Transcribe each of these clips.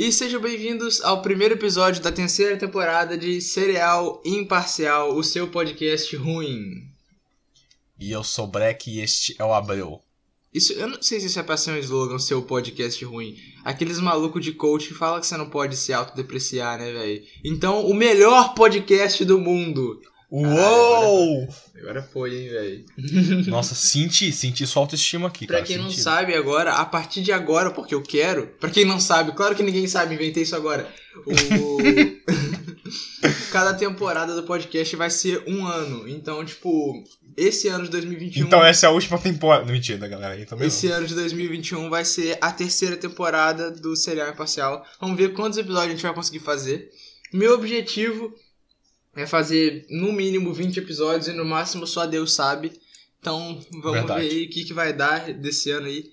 E sejam bem-vindos ao primeiro episódio da terceira temporada de Cereal Imparcial, o seu podcast ruim. E eu sou Breck e este é o Abreu. Isso, eu não sei se isso é pra ser um slogan, seu podcast ruim. Aqueles malucos de coach falam que você não pode se autodepreciar, né, velho? Então, o melhor podcast do mundo. Uou! Agora foi, hein, velho. Nossa, senti, senti sua autoestima aqui, Pra cara. quem não sabe agora, a partir de agora, porque eu quero. Pra quem não sabe, claro que ninguém sabe, inventei isso agora. O... Cada temporada do podcast vai ser um ano. Então, tipo, esse ano de 2021. Então essa é a última temporada. Mentira, galera. Também Esse ano de 2021 vai ser a terceira temporada do Serial Imparcial. Vamos ver quantos episódios a gente vai conseguir fazer. Meu objetivo é fazer no mínimo 20 episódios e no máximo só Deus sabe. Então vamos Verdade. ver aí o que, que vai dar desse ano aí.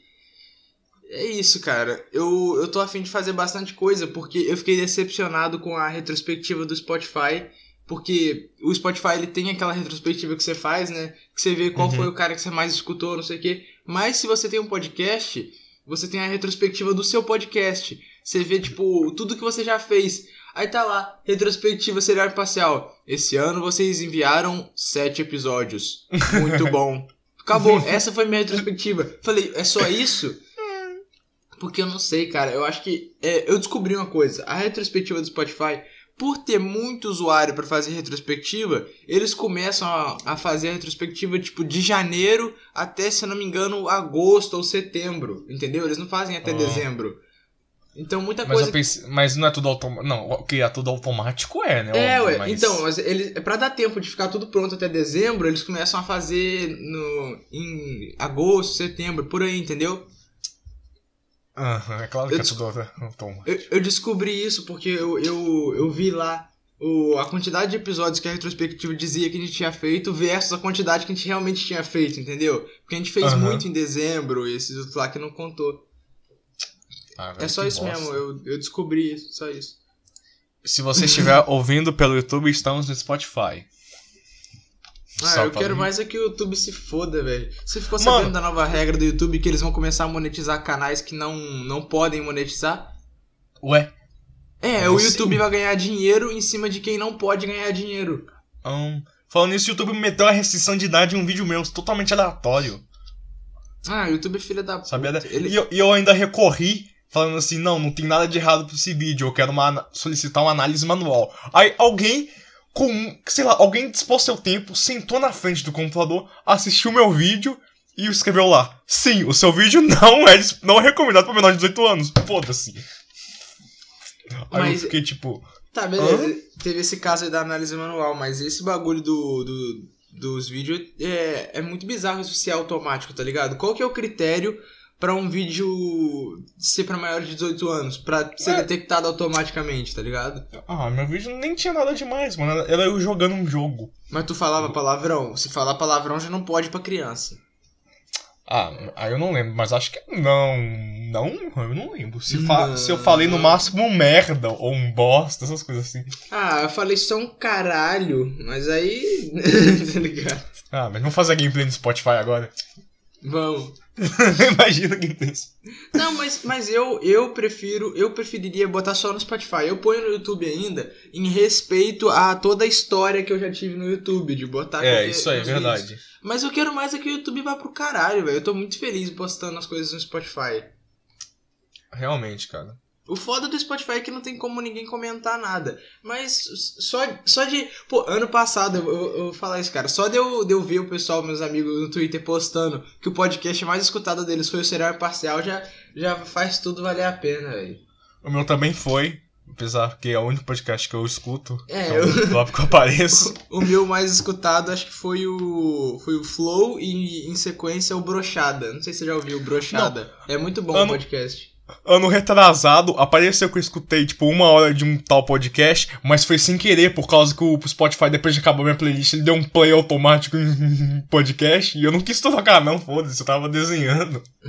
É isso, cara. Eu, eu tô afim de fazer bastante coisa porque eu fiquei decepcionado com a retrospectiva do Spotify. Porque o Spotify ele tem aquela retrospectiva que você faz, né? Que você vê qual Uhum. foi o cara que você mais escutou, não sei o quê. Mas se você tem um podcast, você tem a retrospectiva do seu podcast. Você vê, tipo, tudo que você já fez. Aí tá lá, retrospectiva serial imparcial. Esse ano vocês enviaram sete episódios. Muito bom. Acabou, essa foi minha retrospectiva. Falei, é só isso? Porque eu não sei, cara. Eu acho que. é, eu descobri uma coisa. A retrospectiva do Spotify, por ter muito usuário pra fazer retrospectiva, eles começam a, a fazer a retrospectiva tipo de janeiro até, se eu não me engano, agosto ou setembro. Entendeu? Eles não fazem até Ah. dezembro. Então muita Mas, coisa. eu mas não é tudo automático. Não, o que é tudo automático é, né? É, óbvio, ué. mas- Então, mas eles, pra dar tempo de ficar tudo pronto até dezembro, eles começam a fazer no, em agosto, setembro, por aí, entendeu? Aham, é claro Eu que é des- tudo automático. Eu, eu descobri isso porque eu, eu, eu vi lá o, a quantidade de episódios que a retrospectiva dizia que a gente tinha feito versus a quantidade que a gente realmente tinha feito, entendeu? Porque a gente fez Aham. muito em dezembro e esses outros lá que não contou. Ah, velho, É só isso bosta. mesmo, eu, eu descobri isso, só isso. Se você estiver ouvindo pelo YouTube, estamos no Spotify. Ah, Só eu quero mais é que o YouTube se foda, velho. Você ficou Mano. sabendo da nova regra do YouTube que eles vão começar a monetizar canais que não, não podem monetizar? Ué? É, Como o assim? YouTube vai ganhar dinheiro em cima de quem não pode ganhar dinheiro. Ahn, falando nisso, o YouTube meteu a restrição de idade em um vídeo meu totalmente aleatório. Ah, o YouTube é filha da puta. Sabia? Ele... E, eu, e eu ainda recorri, falando assim, não, não tem nada de errado com esse vídeo, eu quero uma, solicitar uma análise manual. Aí alguém, com, sei lá, alguém dispôs seu tempo, sentou na frente do computador, assistiu meu vídeo e escreveu lá, sim, o seu vídeo não é, não é recomendado para menor de 18 anos. Foda-se. Aí Mas- eu fiquei tipo, Tá, beleza. Teve esse caso aí da análise manual, mas esse bagulho do, do- dos vídeos é, é muito bizarro isso ser automático, tá ligado? Qual que é o critério pra um vídeo ser pra maiores de 18 anos? Pra ser É. detectado automaticamente, tá ligado? ah, meu vídeo nem tinha nada demais, mano, era- era eu jogando um jogo. Mas tu falava palavrão. Se falar palavrão já não pode pra criança. Ah, aí eu não lembro, mas acho que não. Não, eu não lembro. Se, fa- Não. se eu falei no máximo um merda ou um bosta, essas coisas assim. Ah, eu falei só um caralho, mas aí. tá ligado? Ah, mas vamos fazer gameplay no Spotify agora. Vamos. Imagina a gameplay. Não, mas, mas eu, eu prefiro, eu preferiria botar só no Spotify. Eu ponho no YouTube ainda em respeito a toda a história que eu já tive no YouTube, de botar É, isso aí, é verdade. vídeos. Mas eu quero mais é que o YouTube vá pro caralho, velho. Eu tô muito feliz postando as coisas no Spotify. Realmente, cara. O foda do Spotify é que não tem como ninguém comentar nada. Mas só, só de. Pô, ano passado, eu, eu, eu vou falar isso, cara. Só de eu, de eu ver o pessoal, meus amigos no Twitter postando que o podcast mais escutado deles foi o Serial Imparcial, já, já faz tudo valer a pena, velho. O meu também foi. Apesar que é o único podcast que eu escuto. É, então, Logo que eu apareço. O meu mais escutado acho que foi o. Foi o Flow e em sequência o Brochada. Não sei se você já ouviu o Brochada. É muito bom o Ano- podcast. Ano retrasado, apareceu que eu escutei, tipo, uma hora de um tal podcast, mas foi sem querer, por causa que o Spotify, depois de acabar minha playlist, ele deu um play automático em podcast, e eu não quis tocar, não, foda-se, eu tava desenhando.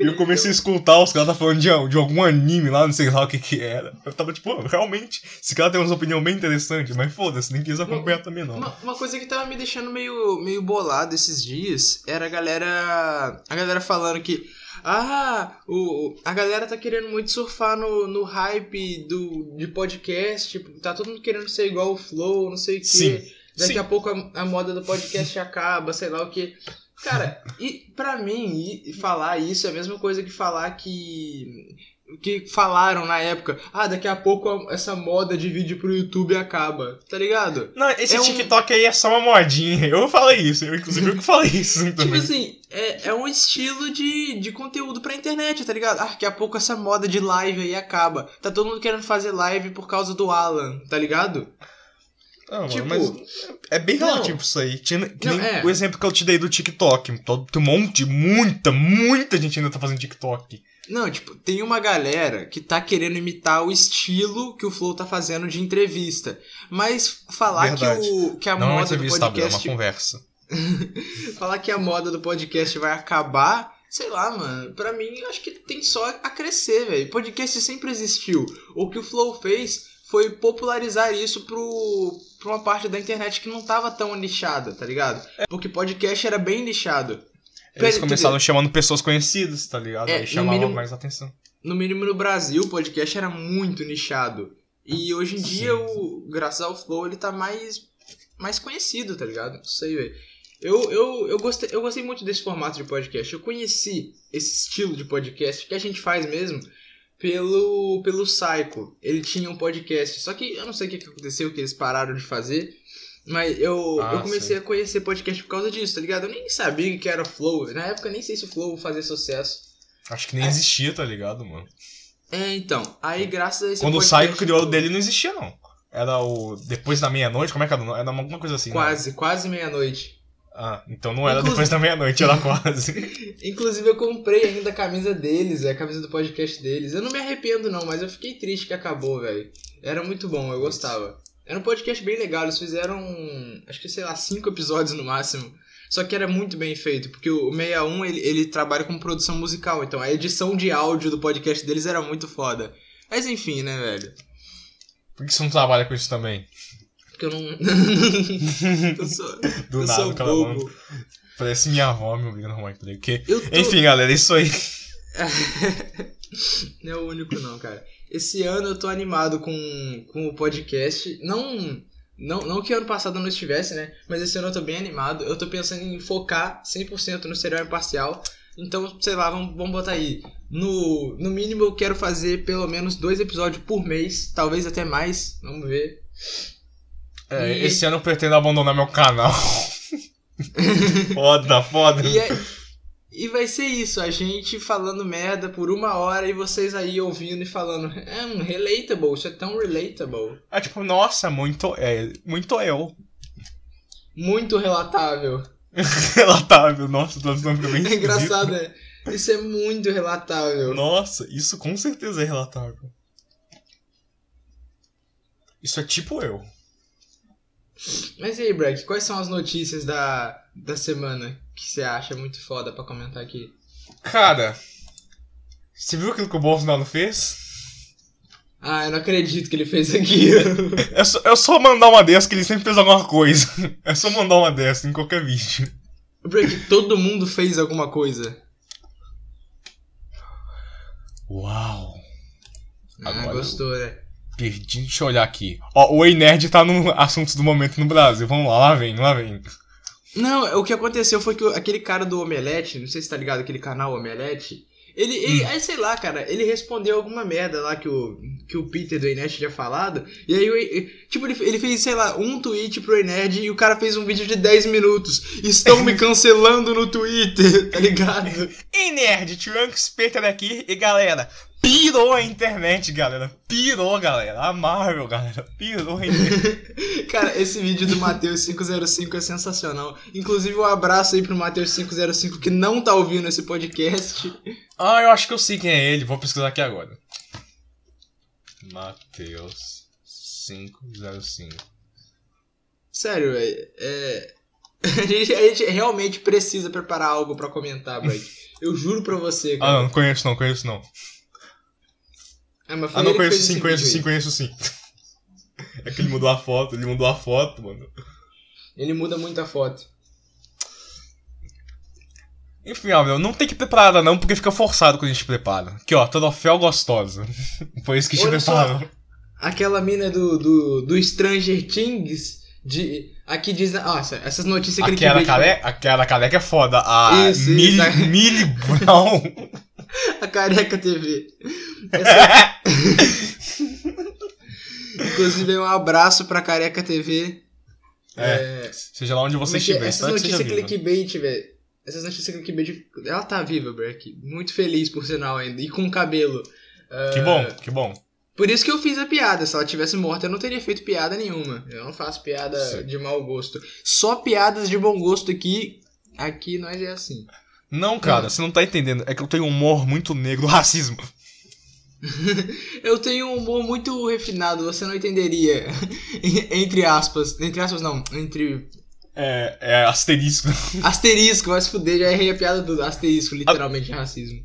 E eu comecei a escutar os caras tá falando de, de algum anime lá, não sei lá o que que era. Eu tava tipo, "Pô, realmente, esse cara tem umas opiniões bem interessantes, mas foda-se, nem quis acompanhar também não. Uma, uma coisa que tava me deixando meio, meio bolado esses dias era a galera. A galera falando que. Ah, o, a galera tá querendo muito surfar no, no hype do, de podcast. Tipo, tá todo mundo querendo ser igual o Flow, não sei o quê. Sim. Daqui Sim. a pouco a, a moda do podcast acaba, sei lá o que. Cara, e pra mim, falar isso é a mesma coisa que falar que. Que falaram na época, ah, daqui a pouco essa moda de vídeo pro YouTube acaba, tá ligado? Não, esse É um- TikTok aí é só uma modinha. Eu falei isso, eu inclusive eu que falei isso Tipo também. assim, é, é um estilo de, de conteúdo pra internet, tá ligado? Ah, daqui a pouco essa moda de live aí acaba. Tá todo mundo querendo fazer live por causa do Alan, tá ligado? Não, mano, tipo, mas é bem não. relativo isso aí. Tinha, que Não, nem é. o exemplo que eu te dei do TikTok. Todo, tem um monte, muita, muita gente ainda tá fazendo TikTok. Não, tipo, tem uma galera que tá querendo imitar o estilo que o Flow tá fazendo de entrevista. Mas falar que, Verdade. o, que a Não é uma moda do entrevista, Abel, é uma podcast. conversa. falar que a moda do podcast vai acabar. Sei lá, mano. Pra mim, eu acho que tem só a crescer, velho. Podcast sempre existiu. O que o Flow fez foi popularizar isso pro, pra uma parte da internet que não tava tão nichada, tá ligado? Porque podcast era bem nichado. Eles Quer começaram chamando pessoas conhecidas, tá ligado? É, aí chamava mínimo- mais atenção. no mínimo no Brasil, o podcast era muito nichado. E hoje em dia, Sim. o, graças ao Flow, ele tá mais, mais conhecido, tá ligado? Não sei, velho. Eu, eu, eu, gostei, eu gostei muito desse formato de podcast. Eu conheci esse estilo de podcast que a gente faz mesmo pelo, pelo Psycho. Ele tinha um podcast, só que eu não sei o que que aconteceu, que eles pararam de fazer. Mas eu, Ah, eu comecei sei. a conhecer podcast por causa disso, tá ligado? Eu nem sabia o que era Flow. Na época eu nem sei se o Flow fazia sucesso. Acho que nem É. existia, tá ligado, mano? É, então. Aí, graças a esse Quando o podcast, Psycho criou o dele, não existia, não. Era o. Depois da meia-noite, como é que era? Era alguma coisa assim. né? Quase, quase meia-noite. Ah, então não era Inclusive- depois da meia-noite, era quase. Inclusive, eu comprei ainda a camisa deles, a camisa do podcast deles. Eu não me arrependo, não, mas eu fiquei triste que acabou, velho. Era muito bom, eu gostava. Era um podcast bem legal, eles fizeram, acho que sei lá, cinco episódios no máximo. Só que era muito bem feito, porque o 61 ele, ele trabalha com produção musical, então a edição de áudio do podcast deles era muito foda. Mas enfim, né, velho? Por que você não trabalha com isso também? Porque eu não. eu sou, Do eu nada, sou bobo. Parece minha avó me obrigando a arrumar emprego. Que... Eu tô... Enfim, galera, é isso aí. não é o único não, cara. Esse ano eu tô animado com, com o podcast. Não, não, não que ano passado eu não estivesse, né? Mas esse ano eu tô bem animado. Eu tô pensando em focar 100% no serial imparcial. Então, sei lá, vamos, vamos botar aí. No, no mínimo eu quero fazer pelo menos dois episódios por mês. Talvez até mais. Vamos ver. É, E- Esse ano eu pretendo abandonar meu canal. foda, foda. E, é- e vai ser isso, a gente falando merda por uma hora e vocês aí ouvindo e falando, é um relatable, isso é tão relatable. É tipo, nossa, muito, é, muito eu. Muito relatável. Relatável, nossa, tô ficando bem É esquisito. engraçado, né? Isso é muito relatável. Nossa, isso com certeza é relatável. Isso é tipo eu. Mas e aí, Breck, quais são as notícias da, da semana que você acha muito foda pra comentar aqui? Cara, você viu aquilo que o Bolsonaro fez? Ah, eu não acredito que ele fez aquilo. É só, é só mandar uma dessa que ele sempre fez alguma coisa. É só mandar uma dessa em qualquer vídeo. Breck, todo mundo fez alguma coisa. Uau. Ah, Agora gostou, né? Perdi, deixa eu olhar aqui. Ó, o Ei Nerd tá no assuntos do momento no Brasil. Vamos lá, lá vem, lá vem. Não, o que aconteceu foi que aquele cara do Omelete, não sei se tá ligado, aquele canal Omelete, ele, ele aí sei lá, cara, ele respondeu alguma merda lá que o, que o Peter do Enerd tinha falado, e aí, tipo, ele, ele fez, sei lá, um tweet pro Enerd e o cara fez um vídeo de 10 minutos. Estão me cancelando no Twitter, tá ligado? Ei Nerd, Trunks Peter aqui e galera. Pirou a internet, galera. Pirou, galera. A Marvel, galera. Pirou a internet. Cara, esse vídeo do Matheus 505 é sensacional. Inclusive, um abraço aí pro Matheus 505 que não tá ouvindo esse podcast. ah, eu acho que eu sei quem é ele. Vou pesquisar aqui agora. Matheus 505. Sério, velho. É... A, gente, a gente realmente precisa preparar algo pra comentar, Blake. Eu juro pra você, Ah, cara. não, não conheço não, conheço não. Ah, mas foi Ah, não ele conheço sim, conheço sim, conheço sim. É que ele mudou a foto, ele mudou a foto, mano. Ele muda muito a foto. Enfim, Abel, não tem que preparar nada não, porque fica forçado quando a gente prepara. Aqui, ó, troféu gostosa. Foi isso que a gente Olha só. preparou. Aquela mina do, do, do Stranger Things, de, aqui diz. Nossa, essas notícias que Aquela careca, aquela careca é foda. A Isso, Millie, isso, Millie Brown. A Careca TV. Essa- Inclusive, um abraço pra Careca TV. É, seja lá onde você é que é? estiver. Essas que notícias clickbait, velho. Essas notícias clickbait. Ela tá viva, Breck. Muito feliz, por sinal, ainda. E com cabelo. Que Ah, bom, que bom. Por isso que eu fiz a piada. Se ela tivesse morta, eu não teria feito piada nenhuma. Eu não faço piada Sim. de mau gosto. Só piadas de bom gosto aqui. Aqui nós é assim. Não, cara, você não tá entendendo. É que eu tenho um humor muito negro, racismo. Eu tenho um humor muito refinado, você não entenderia. entre aspas. Entre aspas, não. Entre É, é asterisco. Asterisco, vai se fuder, já errei a piada do asterisco, literalmente racismo.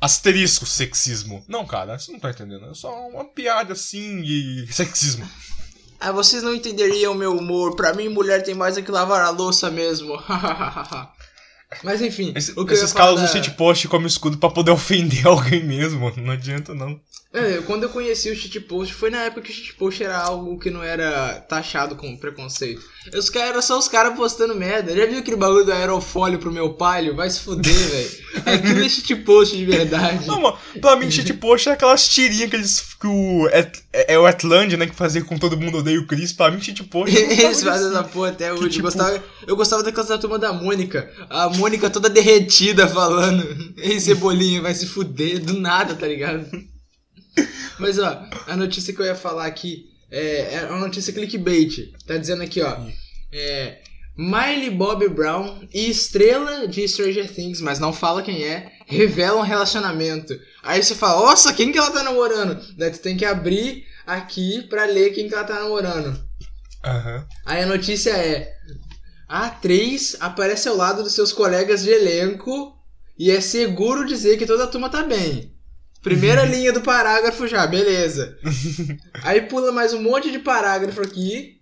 Asterisco sexismo. Não, cara, você não tá entendendo. É só uma piada assim de sexismo. Ah, vocês não entenderiam o meu humor. Pra mim, mulher tem mais é que lavar a louça mesmo. Mas enfim, Esse- esses caras da- usam shitpost como escudo pra poder ofender alguém mesmo. Não adianta, não. É, quando eu conheci o shitpost, foi na época que o shitpost era algo que não era taxado como preconceito. Os caras eram só os caras postando merda. Já viu aquele bagulho do aerofólio pro meu palio? Vai se fuder, velho. Aquilo é shitpost de verdade. Não, mano, pra mim, shitpost é aquelas tirinhas que eles. Que o, é, é o Atlandia, né? Que fazia com todo mundo odeia o Chris. Pra mim, shitpost é Eles fazem essa porra até hoje. tipo- gostava, eu gostava daquelas da turma da Mônica. A Mônica toda derretida falando. Ei, Cebolinha, vai se fuder do nada, tá ligado? Mas ó, a notícia que eu ia falar aqui é, é uma notícia clickbait. Tá dizendo aqui, ó. É. Miley Bobby Brown e estrela de Stranger Things, mas não fala quem é, revelam relacionamento. Aí você fala, nossa, quem que ela tá namorando? Daí tu tem que abrir aqui pra ler quem que ela tá namorando. Aham. Aí a notícia é: a atriz aparece ao lado dos seus colegas de elenco e é seguro dizer que toda a turma tá bem. Primeira linha do parágrafo já, beleza. Aí pula mais um monte de parágrafo aqui.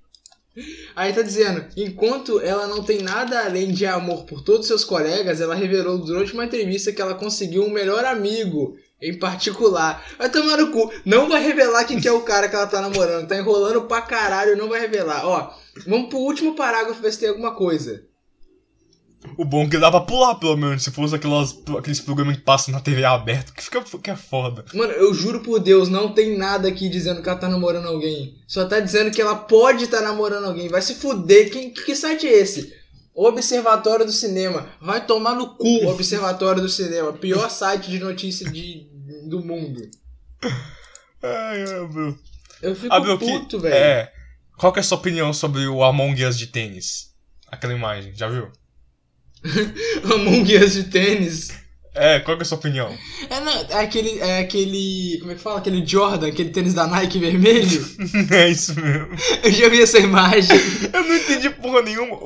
Aí tá dizendo, enquanto ela não tem nada além de amor por todos seus colegas, ela revelou durante uma entrevista que ela conseguiu um melhor amigo em particular. Vai tomar no cu. Não vai revelar quem que é o cara que ela tá namorando. Tá enrolando pra caralho, não vai revelar. Ó, vamos pro último parágrafo ver se tem alguma coisa. O bom é que dá pra pular, pelo menos, se fosse aquelas, aqueles programas que passam na TV aberta, que fica que é foda. Mano, eu juro por Deus, não tem nada aqui dizendo que ela tá namorando alguém. Só tá dizendo que ela pode estar namorando alguém. Vai se fuder. Quem, que site é esse? Observatório do Cinema. Vai tomar no cu, Observatório do Cinema. Pior site de notícia de, do mundo. Ai, meu. Eu fico Ah, meu, que- puto, velho. É. Qual que é a sua opinião sobre o Among Us de tênis? Aquela imagem, já viu? Among Us de tênis. É, qual que é a sua opinião? É, não, é aquele, é aquele, como é que fala? Aquele Jordan, aquele tênis da Nike vermelho. é isso mesmo. Eu já vi essa imagem. Eu não entendi porra nenhuma.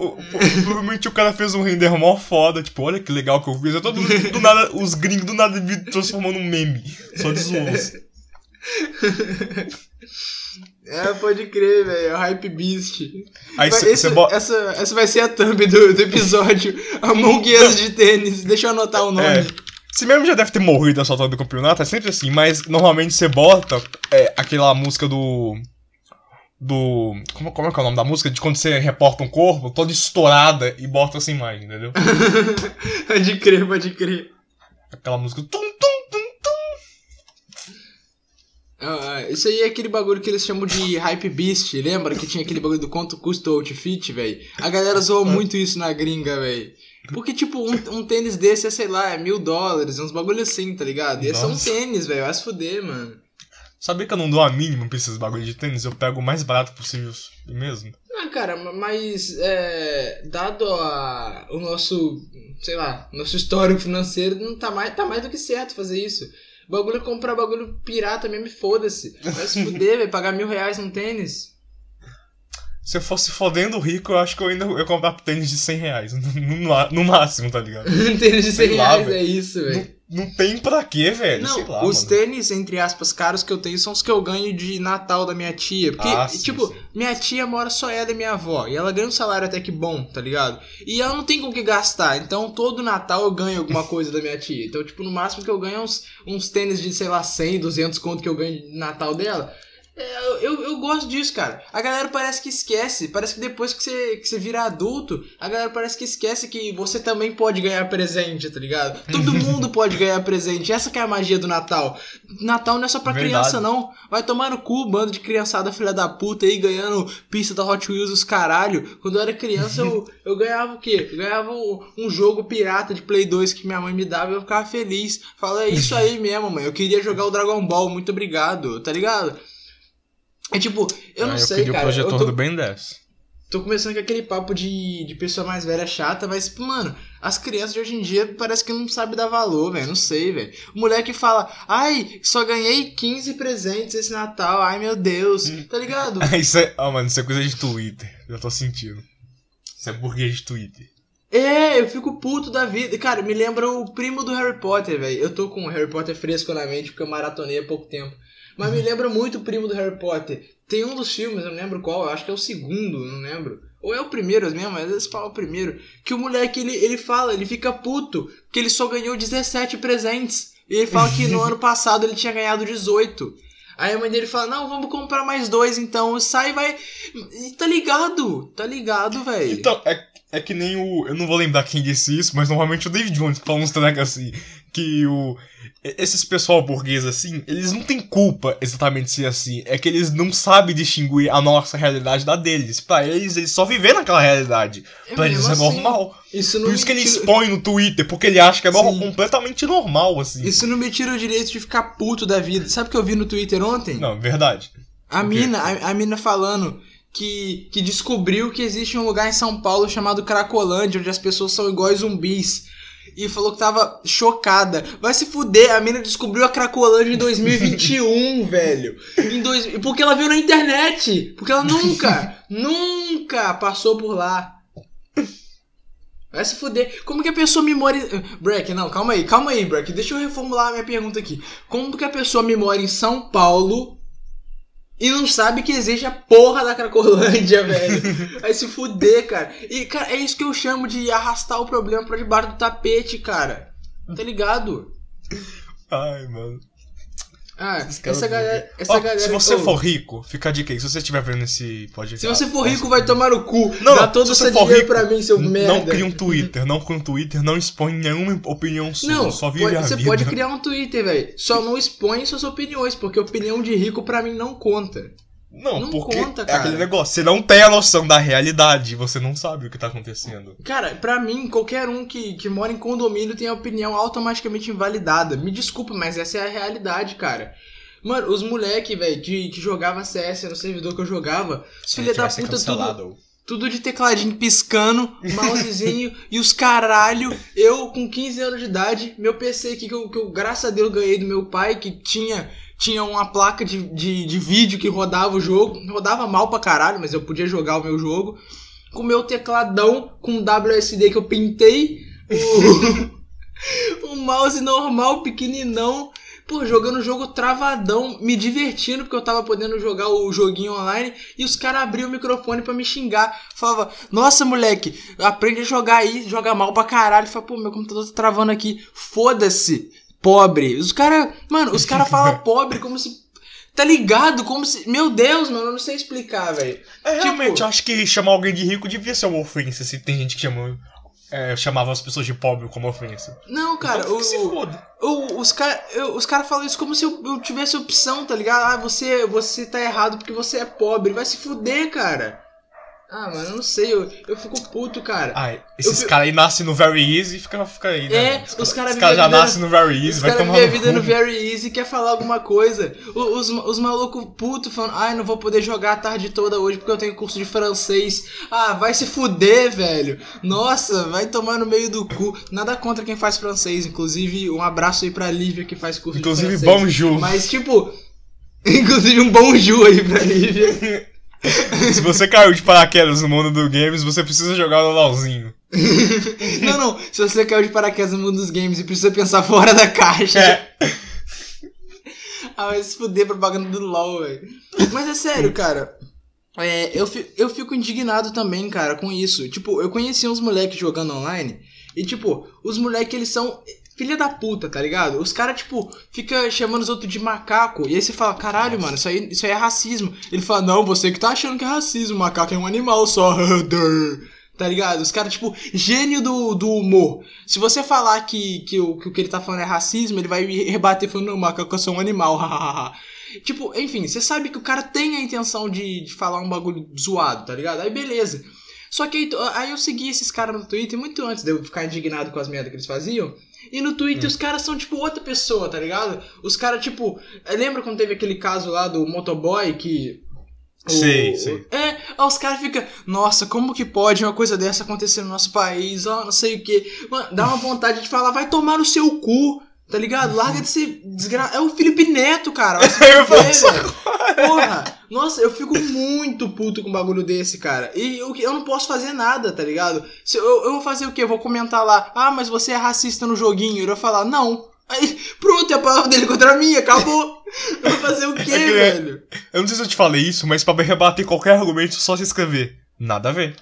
Provavelmente o cara fez um render mó foda. Tipo, olha que legal que eu fiz. Eu todo mundo, do nada, os gringos do nada me transformando num meme. Só de zoos. É, pode crer, velho. É o Hype Beast. Aí Vai- você esse- bota. essa, essa vai ser a thumb do, do episódio. Among Us de tênis. Deixa eu anotar o nome. É. Você mesmo já deve ter morrido nessa altura do campeonato, é sempre assim, mas normalmente você bota é, aquela música do. Do. Como, como é que é o nome da música? De quando você reporta um corpo, toda estourada e bota essa imagem, entendeu? pode crer, pode crer. Aquela música. Tum, tum. Ah, isso aí é aquele bagulho que eles chamam de Hype Beast. Lembra que tinha aquele bagulho do quanto custa o outfit, velho? A galera zoou muito isso na gringa, velho. Porque, tipo, um, um tênis desse é, sei lá, é mil dólares, uns bagulho assim, tá ligado? E esse é um tênis, velho. Vai se fuder, mano. Sabia que eu não dou a mínima pra esses bagulho de tênis? Eu pego o mais barato possível mesmo. Ah, cara, ma- mas é, dado a, o nosso, sei lá, nosso histórico financeiro, não tá mais, tá mais do que certo fazer isso. Bagulho comprar bagulho pirata mesmo foda-se. Vai se fuder, velho, pagar mil reais num tênis. Se eu fosse fodendo rico, eu acho que eu ainda ia comprar tênis de 100 reais. No, no- no máximo, tá ligado? Um tênis de 100 Sei lá, reais velho. é isso, velho. Não tem pra quê, velho. Não, lá, os mano. tênis, entre aspas, caros que eu tenho são os que eu ganho de Natal da minha tia. Porque, Ah, sim, tipo, sim. minha tia mora só ela e minha avó. E ela ganha um salário até que bom, tá ligado? E ela não tem com o que gastar. Então, todo Natal eu ganho alguma coisa da minha tia. Então, tipo, no máximo que eu ganho é uns, uns tênis de, sei lá, 100, 200 conto que eu ganho de Natal dela. É, eu, eu, gosto disso, cara. A galera parece que esquece. Parece que depois que você, que você vira adulto, a galera parece que esquece que você também pode ganhar presente, tá ligado? Todo mundo pode ganhar presente. Essa que é a magia do Natal. Natal não é só pra Verdade. criança, não. Vai tomar no cu, bando de criançada filha da puta aí ganhando pista da Hot Wheels os caralho. Quando eu era criança, eu, eu ganhava o quê? Eu ganhava um, um jogo pirata de Play 2 que minha mãe me dava e eu ficava feliz. Fala, é isso aí mesmo, mãe. Eu queria jogar o Dragon Ball, muito obrigado, tá ligado? É tipo, eu não Ah, sei, queria cara. o projetor eu tô, do Ben 10. tô começando com aquele papo de, de pessoa mais velha chata, mas, mano, as crianças de hoje em dia parece que não sabem dar valor, velho. Não sei, velho. O moleque fala, ai, só ganhei 15 presentes esse Natal, ai meu Deus, Hum. tá ligado? isso é. Ah, mano, isso é coisa de Twitter. Já tô sentindo. Isso é burguês de Twitter. É, eu fico puto da vida. Cara, me lembra o primo do Harry Potter, velho. Eu tô com o Harry Potter fresco na mente porque eu maratonei há pouco tempo. Mas me lembra muito o primo do Harry Potter. Tem um dos filmes, eu não lembro qual, eu acho que é o segundo, não lembro. Ou é o primeiro mesmo, mas eles falam o primeiro. Que o moleque, ele, ele fala, ele fica puto, que ele só ganhou 17 presentes. E ele fala que no ano passado ele tinha ganhado 18. Aí a mãe dele fala, não, vamos comprar mais dois então. Sai e vai. E tá ligado, tá ligado, velho. Então, é, é que nem o. Eu não vou lembrar quem disse isso, mas normalmente o David Jones fala uns tracks assim. Que o. Esses pessoal burguês assim, eles não têm culpa exatamente ser assim. É que eles não sabem distinguir a nossa realidade da deles. Pra eles, eles só viveram naquela realidade. Pra eles é assim, normal. Isso Por isso que ele tira- expõe no Twitter, porque ele acha que é Sim. completamente normal, assim. Isso não me tira o direito de ficar puto da vida. Sabe o que eu vi no Twitter ontem? Não, verdade. A mina, a, a mina falando que, que descobriu que existe um lugar em São Paulo chamado Cracolândia, onde as pessoas são iguais zumbis. E falou que tava chocada. Vai se fuder, a mina descobriu a Cracolândia em 2021, velho. Em dois, porque ela viu na internet. Porque ela nunca, nunca passou por lá. Vai se fuder. Como que a pessoa memoriza. Breck, não, calma aí, calma aí, Breck. Deixa eu reformular a minha pergunta aqui. Como que a pessoa memora em São Paulo e não sabe que existe a porra da Cracolândia, velho? Vai se fuder, cara. E, cara, é isso que eu chamo de arrastar o problema pra debaixo do tapete, cara. Tá ligado? Ai, mano. Ah, essa galera. Essa Ó, galera se você for rico, fica a dica aí. Se você estiver vendo esse podcast. Se você for rico, vai tomar no cu. Não, Dá não, todo se você for rico, pra mim, seu Não merda. cria um Twitter, não cria um Twitter, não expõe nenhuma opinião sua, Não, só vive pode- a você vida. pode criar um Twitter, velho. Só não expõe suas opiniões, porque opinião de rico pra mim não conta. Não, não porque conta, é aquele negócio, você não tem a noção da realidade, você não sabe o que tá acontecendo. Cara, pra mim, qualquer um que, que mora em condomínio tem a opinião automaticamente invalidada. Me desculpa, mas essa é a realidade, cara. Mano, os moleque, velho, que, jogava CS no servidor que eu jogava, filha da puta, tudo, tudo de tecladinho piscando, mousezinho e os caralho. Eu, com 15 anos de idade, meu PC aqui, que eu, que eu graças a Deus ganhei do meu pai, que tinha, tinha uma placa de, de, de vídeo que rodava o jogo. Rodava mal pra caralho, mas eu podia jogar o meu jogo. Com meu tecladão, com WSD que eu pintei. O, o mouse normal, pequeninão. Pô, jogando o jogo travadão, me divertindo, porque eu tava podendo jogar o joguinho online, e os caras abriam o microfone pra me xingar. Falava, nossa, moleque, aprende a jogar aí, joga mal pra caralho. Fala, pô, meu computador tá travando aqui. Foda-se, pobre. Os caras, mano, os caras falam pobre como se. Tá ligado? Como se. Meu Deus, mano, eu não sei explicar, velho. É, Tipo- realmente, eu acho que chamar alguém de rico devia ser uma ofensa, se tem gente que chama, é, chamava as pessoas de pobre como ofensa. Não, cara, então, o, se foda. o- os caras os cara falam isso como se eu, eu tivesse opção, tá ligado? Ah, você, você tá errado porque você é pobre. Vai se fuder, cara. Ah, mano, eu não sei, eu, eu fico puto, cara. Ai, esses caras aí nascem no Very Easy e fica, fica aí, né? É, os caras Os vivem caras já nascem no Very Easy, Os vai caras tomar vivem a no vida no. Very Easy e quer falar alguma coisa. O- Os, os malucos putos falando, ai, não vou poder jogar a tarde toda hoje porque eu tenho curso de francês. Ah, vai se fuder, velho. Nossa, vai tomar no meio do cu. Nada contra quem faz francês. Inclusive, um abraço aí pra Lívia que faz curso Inclusive, de francês. bonjour. Mas, tipo, inclusive um bonjour aí pra Lívia. Se você caiu de paraquedas no mundo do games, você precisa jogar no LOLzinho. não, não. Se você caiu de paraquedas no mundo dos games e precisa pensar fora da caixa. É. ah, vai se fuder propaganda do LOL, velho. Mas é sério, cara. É, eu, eu fico indignado também, cara, com isso. Tipo, eu conheci uns moleques jogando online. E, tipo, os moleques, eles são filha da puta, tá ligado? Os caras, tipo, fica chamando os outros de macaco. E aí você fala, caralho, mano, isso aí, isso aí é racismo. Ele fala, não, você que tá achando que é racismo. Macaco é um animal só. tá ligado? Os caras, tipo, gênio do, do humor. Se você falar que, que, o, que o que ele tá falando é racismo, ele vai me rebater falando, não, macaco é só um animal. Tipo, enfim, você sabe que o cara tem a intenção de, de falar um bagulho zoado, tá ligado? Aí beleza. Só que aí, aí eu segui esses caras no Twitter muito antes de eu ficar indignado com as merdas que eles faziam. E no Twitter os caras são tipo outra pessoa, tá ligado? Os caras, tipo. Lembra quando teve aquele caso lá do motoboy que. o- Sei, sei. É, os caras ficam, nossa, como que pode uma coisa dessa acontecer no nosso país? Ó, não sei o que. Mano, dá uma vontade de falar, vai tomar no seu cu, tá ligado? Larga de ser desgra... É o Felipe Neto, cara. Eu velho. Porra, nossa, eu fico muito puto com um bagulho desse, cara. E eu, eu não posso fazer nada, tá ligado? Se eu, eu vou fazer o quê? Eu vou comentar lá, ah, mas você é racista no joguinho. Ele vai falar, não. Aí, pronto, é a palavra dele contra a minha, acabou. Eu vou fazer o quê, É que- velho? Eu não sei se eu te falei isso, mas pra rebater qualquer argumento, só se escrever. Nada a ver.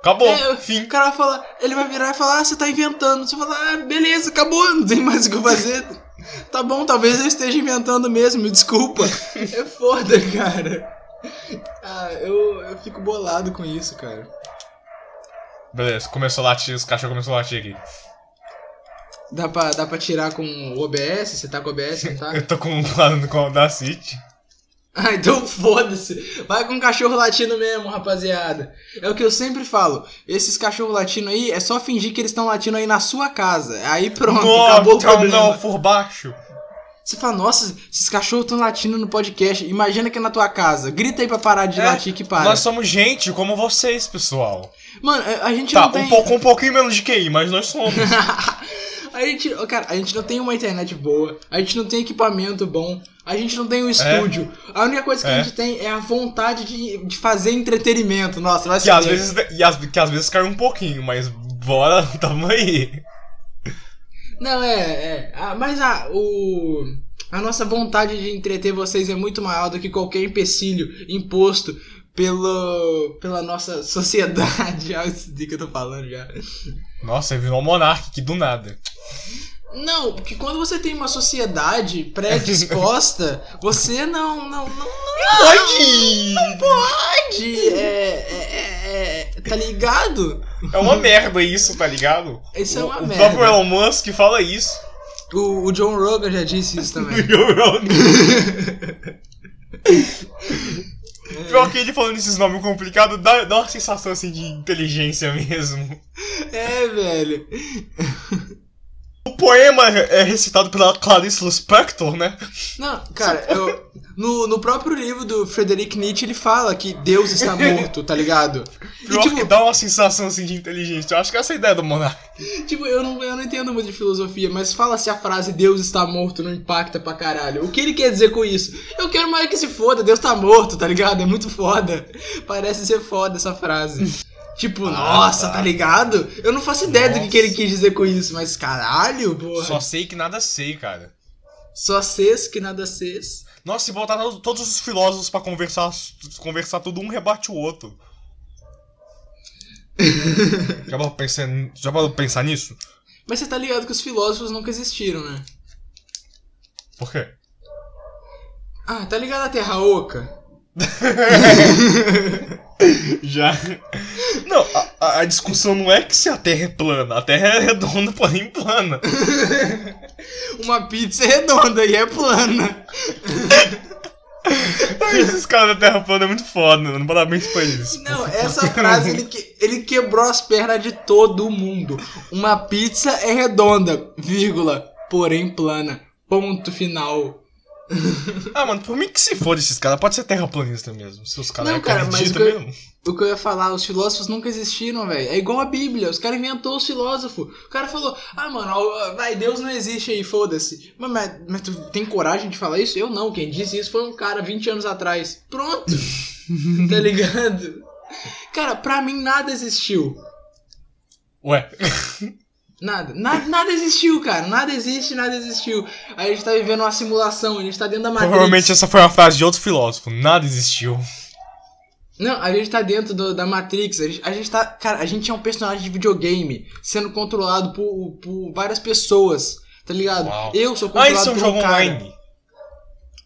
Acabou. É, Fim. O cara vai falar, ele vai virar e falar, ah, você tá inventando. Você fala, ah, beleza, acabou, não tem mais o que fazer. Tá bom, talvez eu esteja inventando mesmo, me desculpa. É foda, cara. Ah, eu, eu fico bolado com isso, cara. Beleza, começou a latir, os cachorros começaram a latir aqui. Dá pra, dá pra tirar com o OBS? Você tá com o OBS, não tá? Eu tô com um plano com o Audacity. Ah, então foda-se. Vai com cachorro latino mesmo, rapaziada. É o que eu sempre falo. Esses cachorros latinos aí, é só fingir que eles estão latindo aí na sua casa. Aí pronto, acabou o então problema. não, por baixo. Você fala, nossa, esses cachorros estão latindo no podcast. Imagina que é na tua casa. Grita aí pra parar de É, latir que para. Nós somos gente como vocês, pessoal. Mano, a a gente Tá, não tem. um, pouco, um pouquinho menos de QI, mas nós somos. a gente, cara, a gente não tem uma internet boa, a gente não tem equipamento bom, a gente não tem um estúdio. A única coisa que a É. gente tem é a vontade de, de fazer entretenimento. Nossa, vai que se às vezes, e às, que às vezes cai um pouquinho, mas bora, tamo aí. Não, é, é. Ah, mas a, o, a nossa vontade de entreter vocês é muito maior do que qualquer empecilho imposto pelo, pela nossa sociedade. Ah, isso que eu tô falando já. Nossa, virou um monarca aqui do nada. Não, porque quando você tem uma sociedade predisposta, você não, não, não, não Pode! pode. É, é, é, é, tá ligado? É uma merda isso, tá ligado? Isso é uma o, o merda. próprio Elon Musk fala isso. O, o John Rogan já disse isso também. Pior que ele falando esses nomes complicados dá, dá uma sensação assim de inteligência mesmo. É, velho. O poema é recitado pela Clarice Lispector, né? Não, cara, eu, no, no próprio livro do Frederick Nietzsche ele fala que Deus está morto, tá ligado? E, tipo, que dá uma sensação assim de inteligência. Eu acho que essa é a ideia do monarca. tipo eu, não, eu não entendo muito de filosofia, mas fala se a frase Deus está morto não impacta pra caralho. O que ele quer dizer com isso? Eu quero mais que se foda, Deus tá morto, tá ligado? É muito foda. Parece ser foda essa frase. Tipo, Ah, nossa, tá. tá. ligado? Eu não faço ideia do que, que ele Nossa. quis dizer com isso, mas caralho, porra. Só sei que nada sei, cara. Só cês que nada cês. Nossa, se botar to- todos os filósofos pra conversar, conversar tudo, um rebate o outro. já pra pensar, já pensar nisso? Mas você tá ligado que os filósofos nunca existiram, né? Por quê? Ah, tá ligado a Terra Oca? Já. Não, a, a- discussão não é que se a Terra é plana. A Terra é redonda, porém plana. Uma pizza é redonda e é plana. Esses caras da Terra plana é muito foda, mano. Parabéns pra eles. Não, essa frase ele, que- ele quebrou as pernas de todo mundo. Uma pizza é redonda, vírgula, porém plana. Ponto final. Ah, mano, por mim que se foda esses caras. Pode ser terraplanista mesmo. Se os caras Não, cara, mas o que eu- mesmo. O que eu ia falar, os filósofos nunca existiram, velho. É igual a Bíblia, os caras inventou os filósofos. O cara falou, ah, mano, vai, Deus não existe aí, foda-se. Mas, mas, mas tu tem coragem de falar isso? Eu não, quem disse isso foi um cara 20 anos atrás. Pronto. tá ligado? Cara, pra mim nada existiu. Ué, Nada, nada, nada existiu, cara. Nada existe, nada existiu. A gente tá vivendo uma simulação, a gente tá dentro da Matrix. provavelmente essa foi uma frase de outro filósofo. Nada existiu. Não, a gente tá dentro do- da Matrix. A gente, a gente tá. Cara, a gente é um personagem de videogame sendo controlado por, por várias pessoas. Tá ligado? Uau. Eu sou Ah, controlado isso é um jogo online.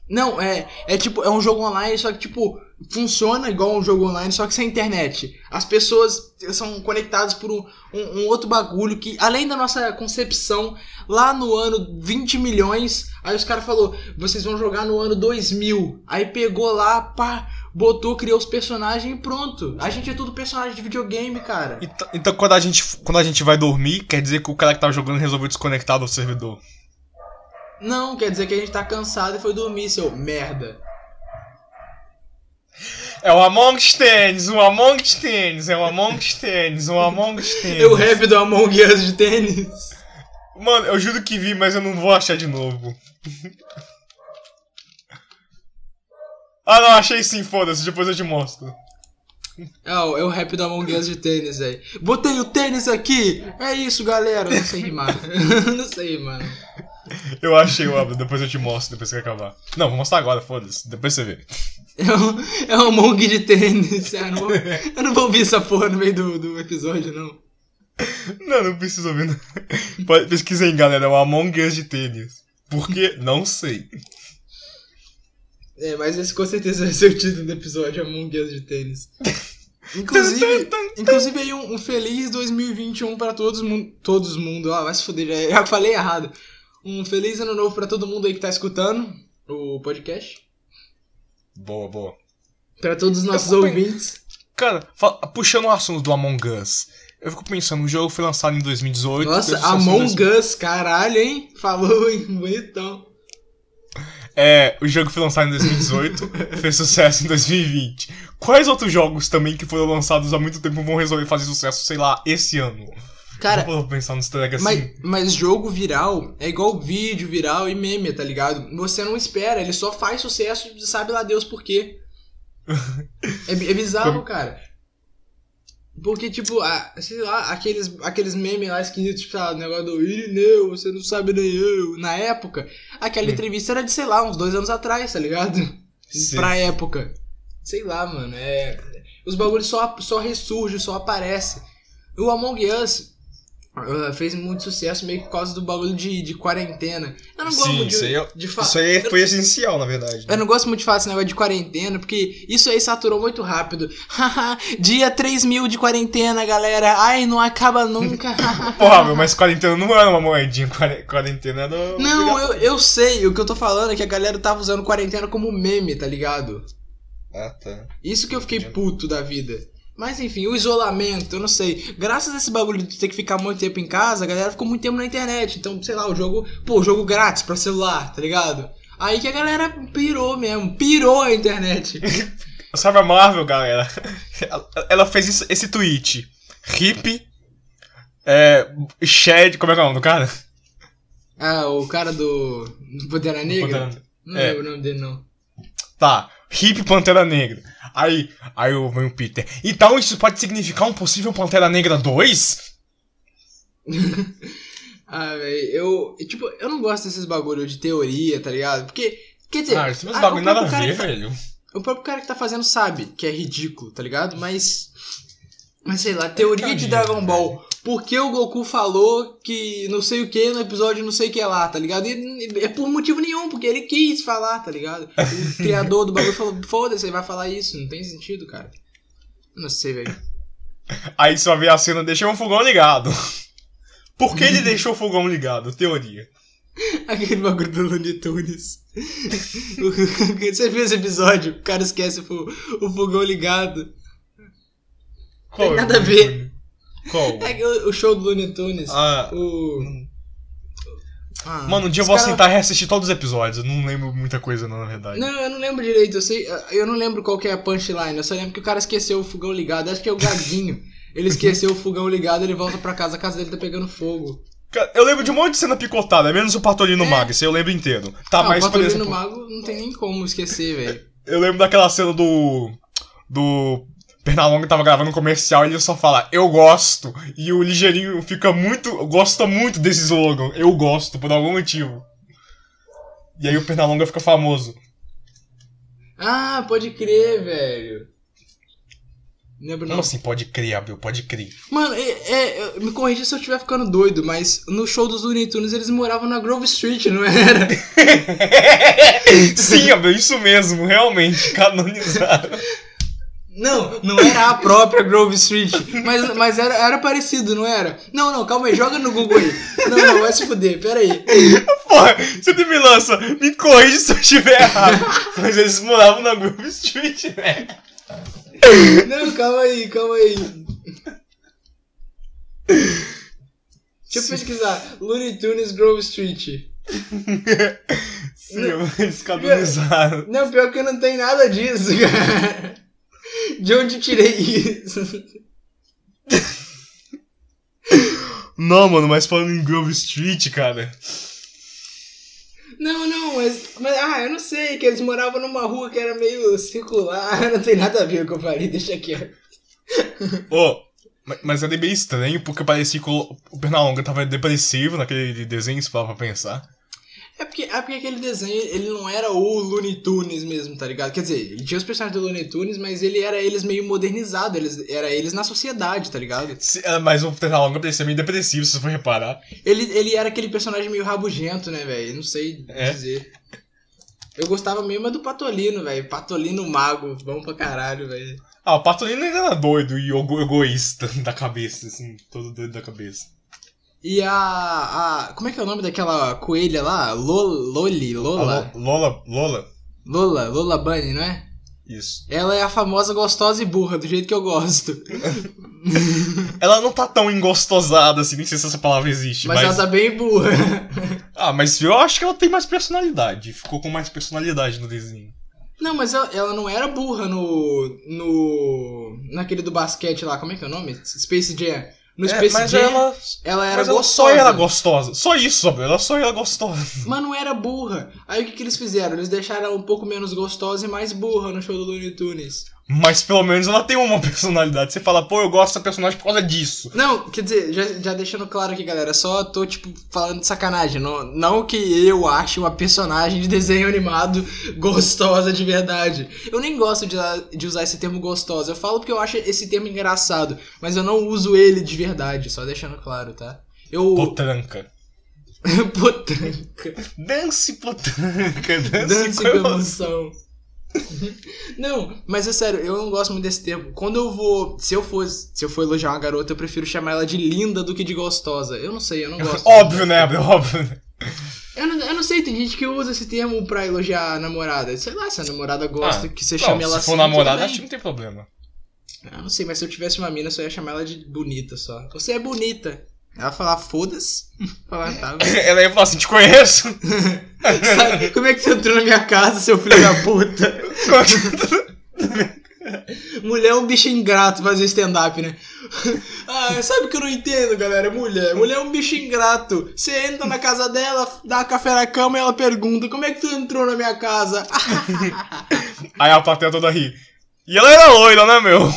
Não, é, é tipo, é um jogo online, só que tipo, funciona igual um jogo online, só que sem internet. As pessoas são conectadas por um, um- um outro bagulho que, além da nossa concepção, lá no ano 20 milhões, aí os caras falou, vocês vão jogar no ano 2000. Aí pegou lá, pá, botou, criou os personagens e pronto. A gente é tudo personagem de videogame, cara. Então, então quando, a gente, quando a gente vai dormir, quer dizer que o cara que tava jogando resolveu desconectar do servidor. Não, quer dizer que a gente tá cansado e foi dormir, seu merda. É o Among Us Tênis, um Among Us Tênis, é o Among Us Tênis, um Among Us Tênis. Eu rap do Among Us de tênis. Mano, eu juro que vi, mas eu não vou achar de novo. ah, não, achei sim, foda-se, depois eu te mostro. É o, é o rap do Among Us de tênis aí. Botei o tênis aqui! É isso, galera! Não sei rimar. não sei, mano. Eu achei o depois eu te mostro, depois que acabar. Não, vou mostrar agora, foda-se, depois você vê. É o, é o Among de tênis. Eu não, vou, eu não vou ouvir essa porra no meio do, do episódio, não. Não, não preciso ouvir. não. Pode- Pesquisa aí, galera, é o Among Us de tênis. Por quê? Não sei. É, mas esse com certeza vai ser o título do episódio, Among Us de tênis. Inclusive, inclusive aí um, um feliz 2021 para todos mundo, todos mundo. Ó, vai se fuder, já, já falei errado. Um feliz ano novo para todo mundo aí que tá escutando o podcast. Boa, boa. Para todos os nossos ouvintes. Cara, puxando o assunto do Among Us, eu fico pensando, o jogo foi lançado em 2018. Nossa, em Among 2000. Us, caralho, hein? Falou, hein? Bonitão. É, o jogo foi lançado em 2018, fez sucesso em 2020. Quais outros jogos também que foram lançados há muito tempo vão resolver fazer sucesso, sei lá, esse ano? Cara, Eu vou pensar nos tracks assim. mas, mas jogo viral é igual vídeo viral e meme, tá ligado? Você não espera, ele só faz sucesso e sabe lá Deus por quê. É, é bizarro, cara. Porque, tipo, ah, sei lá, aqueles, aqueles memes lá esquisitos, tipo, ah, o negócio do Irineu, você não sabe nem eu. Na época, aquela entrevista era de, sei lá, uns dois anos atrás, tá ligado? Sim. Pra época. Sei lá, mano, é. Os bagulhos só, só ressurgem, só aparecem. O Among Us ah, fez muito sucesso meio que por causa do bagulho de, de quarentena. Eu não gosto Sim, muito de, isso aí é- de falar. Isso aí foi essencial, na verdade. Eu não gosto muito de falar esse negócio de quarentena, porque isso aí saturou muito rápido. Haha, Dia 3 mil de quarentena, galera. Ai, não acaba nunca. Porra, meu, mas quarentena não era uma moedinha, quare- quarentena era. não, eu, eu sei. O que eu tô falando é que a galera tava usando quarentena como meme, tá ligado? Ah, tá. Isso que eu fiquei puto da vida. Mas enfim, o isolamento, eu não sei. Graças a esse bagulho de ter que ficar muito tempo em casa, a galera ficou muito tempo na internet. Então, sei lá, o jogo. Pô, jogo grátis pra celular, tá ligado? Aí que a galera pirou mesmo. Pirou a internet. Sabe a Marvel, galera? Ela- fez isso- esse tweet. Hip. É. Shed. Como é que é o nome do cara? Ah, o cara do. do Pantera Negra? Pantera- Não é. lembro o nome dele, não. Tá. Hip Pantera Negra. Aí. Aí vem o Peter. Então isso pode significar um possível Pantera Negra 2? Ah, velho, eu. Tipo, eu não gosto desses bagulho de teoria, tá ligado? Porque. Quer dizer. Ah, ah, bagulho nada a ver, velho. O próprio cara que tá fazendo sabe que é ridículo, tá ligado? Mas. Mas sei lá, teoria de caguei, Dragon Ball. Por que o Goku falou que não sei o que no episódio não sei o que lá, tá ligado? E é por motivo nenhum, porque ele quis falar, tá ligado? O criador do bagulho falou: foda-se, ele vai falar isso, não tem sentido, cara. Eu não sei, velho. Aí só vê a cena, deixou um fogão ligado. Por que ele deixou o fogão ligado? Teoria. Aquele bagulho do Looney Tunes. Você viu esse episódio? O cara esquece o fogão ligado. Qual Tem nada a ver. Qual? É que o show do Looney Tunes. Ah, O. Ah, mano, um dia eu vou cara- sentar e reassistir todos os episódios. Eu não lembro muita coisa, não, na verdade. Não, eu não lembro direito. Eu sei. Eu não lembro qual que é a punchline. Eu só lembro que o cara esqueceu o fogão ligado. Acho que é o Gaguinho. Ele esqueceu o fogão ligado, ele volta pra casa, a casa dele tá pegando fogo. Eu lembro de um monte de cena picotada, menos o Patolino É. Mago, isso eu lembro inteiro. Tá, ah, mas o por Patolino exemplo, Mago não tem nem como esquecer, velho. eu lembro daquela cena do. do Pernalonga tava gravando um comercial e ele só fala, eu gosto. E o Ligeirinho fica muito. gosta muito desse slogan. Eu gosto, por algum motivo. E aí o Pernalonga fica famoso. Ah, pode crer, velho. Lembro Como não. assim pode crer, Abril? Pode crer. Mano, é, é, me corrija se eu estiver ficando doido, mas no show dos Looney Tunes eles moravam na Grove Street, não era? Sim, Abril, isso mesmo, realmente, canonizado. Não, não era a própria Grove Street, mas, mas era, era parecido, não era? Não, não, calma aí, joga no Google aí. Não, não, vai se fuder, pera aí. Porra, você me lança, me corrige se eu estiver errado. Mas eles moravam na Grove Street, né? Não, calma aí, calma aí. Deixa eu pesquisar. Looney Tunes Grove Street. Sim, eles canonizaram. Não, pior que não tem nada disso, cara. De onde tirei isso? Não, mano, mas falando em Grove Street, cara. Não, não, mas, mas. Ah, eu não sei, que eles moravam numa rua que era meio circular. Não tem nada a ver com o que eu falei, deixa quieto. Ô, ma- mas era meio estranho porque parecia que o Pernalonga tava depressivo naquele desenho, se pra pensar. É porque, é porque aquele desenho, ele não era o Looney Tunes mesmo, tá ligado? Quer dizer, ele tinha os personagens do Looney Tunes, mas ele era eles meio modernizado, eles, era eles na sociedade, tá ligado? Se- é, Mas o Pernalonga parecia meio depressivo, se você for reparar. Ele, ele era aquele personagem meio rabugento, né, velho? Não sei É? dizer. Eu gostava mesmo é do Patolino, velho. Patolino mago, bom pra caralho, velho. Ah, o Patolino ainda era doido e ego- egoísta da cabeça, assim, todo doido da cabeça. E a, a. Como é que é o nome daquela coelha lá? Lol, Loli, Lola? Lo- Lola, Lola, Lola, Lola Bunny, não é? isso. Ela é a famosa gostosa e burra, do jeito que eu gosto. Ela não tá tão engostosada assim, nem sei se essa palavra existe, Mas, mas... ela tá bem burra. Ah, mas eu acho que ela tem mais personalidade, ficou com mais personalidade no desenho. Não, mas ela, ela não era burra no. no. naquele do basquete lá, como é que é o nome? Space Jam. No É, Space mas Jam, ela, ela... era mas ela gostosa. só era gostosa. Só isso, sabe? Ela só era gostosa. Mas não era burra. Aí o que, que eles fizeram? Eles deixaram ela um pouco menos gostosa e mais burra no show do Looney Tunes. Mas pelo menos ela tem uma personalidade. Você fala, pô, eu gosto dessa personagem por causa disso. Não, quer dizer, já, já deixando claro aqui, galera, só tô, tipo, falando de sacanagem. Não, não que eu ache uma personagem de desenho animado gostosa de verdade. Eu nem gosto de, de usar esse termo gostosa. Eu falo porque eu acho esse termo engraçado, mas eu não uso ele de verdade, só deixando claro, tá? Eu. Potranca. Potranca. Dance potranca. Dance, Dance com emoção. emoção. Não, mas é sério, eu não gosto muito desse termo. Quando eu vou. Se eu for, se eu for elogiar uma garota, eu prefiro chamar ela de linda do que de gostosa. Eu não sei, eu não gosto. Óbvio, né, Abel? Óbvio. né? Eu não, eu não sei, tem gente que usa esse termo pra elogiar a namorada. Sei lá, se a namorada gosta Ah, que você chame ela se assim. for namorada, tudo acho que bem. não tem problema. Ah, não sei, mas se eu tivesse uma mina, eu só ia chamar ela de bonita só. Você é bonita. Ela falar, foda-se. Falar, tá. Ela ia falar assim, te conheço. Sabe, como é que você entrou na minha casa, seu filho da puta? Mulher é um bicho ingrato fazer stand-up, né? Ah, sabe o que eu não entendo, galera? Mulher. Mulher é um bicho ingrato. Você entra na casa dela, dá café na cama e ela pergunta: Como é que tu entrou na minha casa? Aí a plateia toda ri. E ela era loira, né, meu?